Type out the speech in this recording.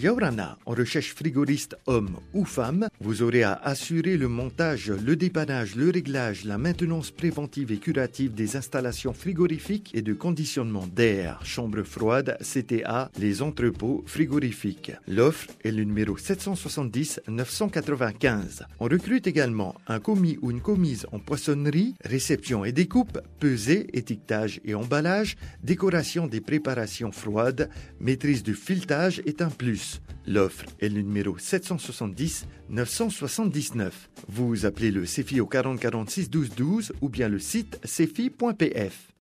Yaurana, en recherche frigoriste homme ou femme, vous aurez à assurer le montage, le dépannage, le réglage, la maintenance préventive et curative des installations frigorifiques et de conditionnement d'air, chambre froide, CTA, les entrepôts frigorifiques. L'offre est le numéro 770 995. On recrute également un commis ou une commise en poissonnerie, réception et découpe, pesée, étiquetage et emballage, décoration des préparations froides, maîtrise du filetage est un plus. L'offre est le numéro 770 979. Vous appelez le CEFI au 40 46 12 12 ou bien le site cefi.pf.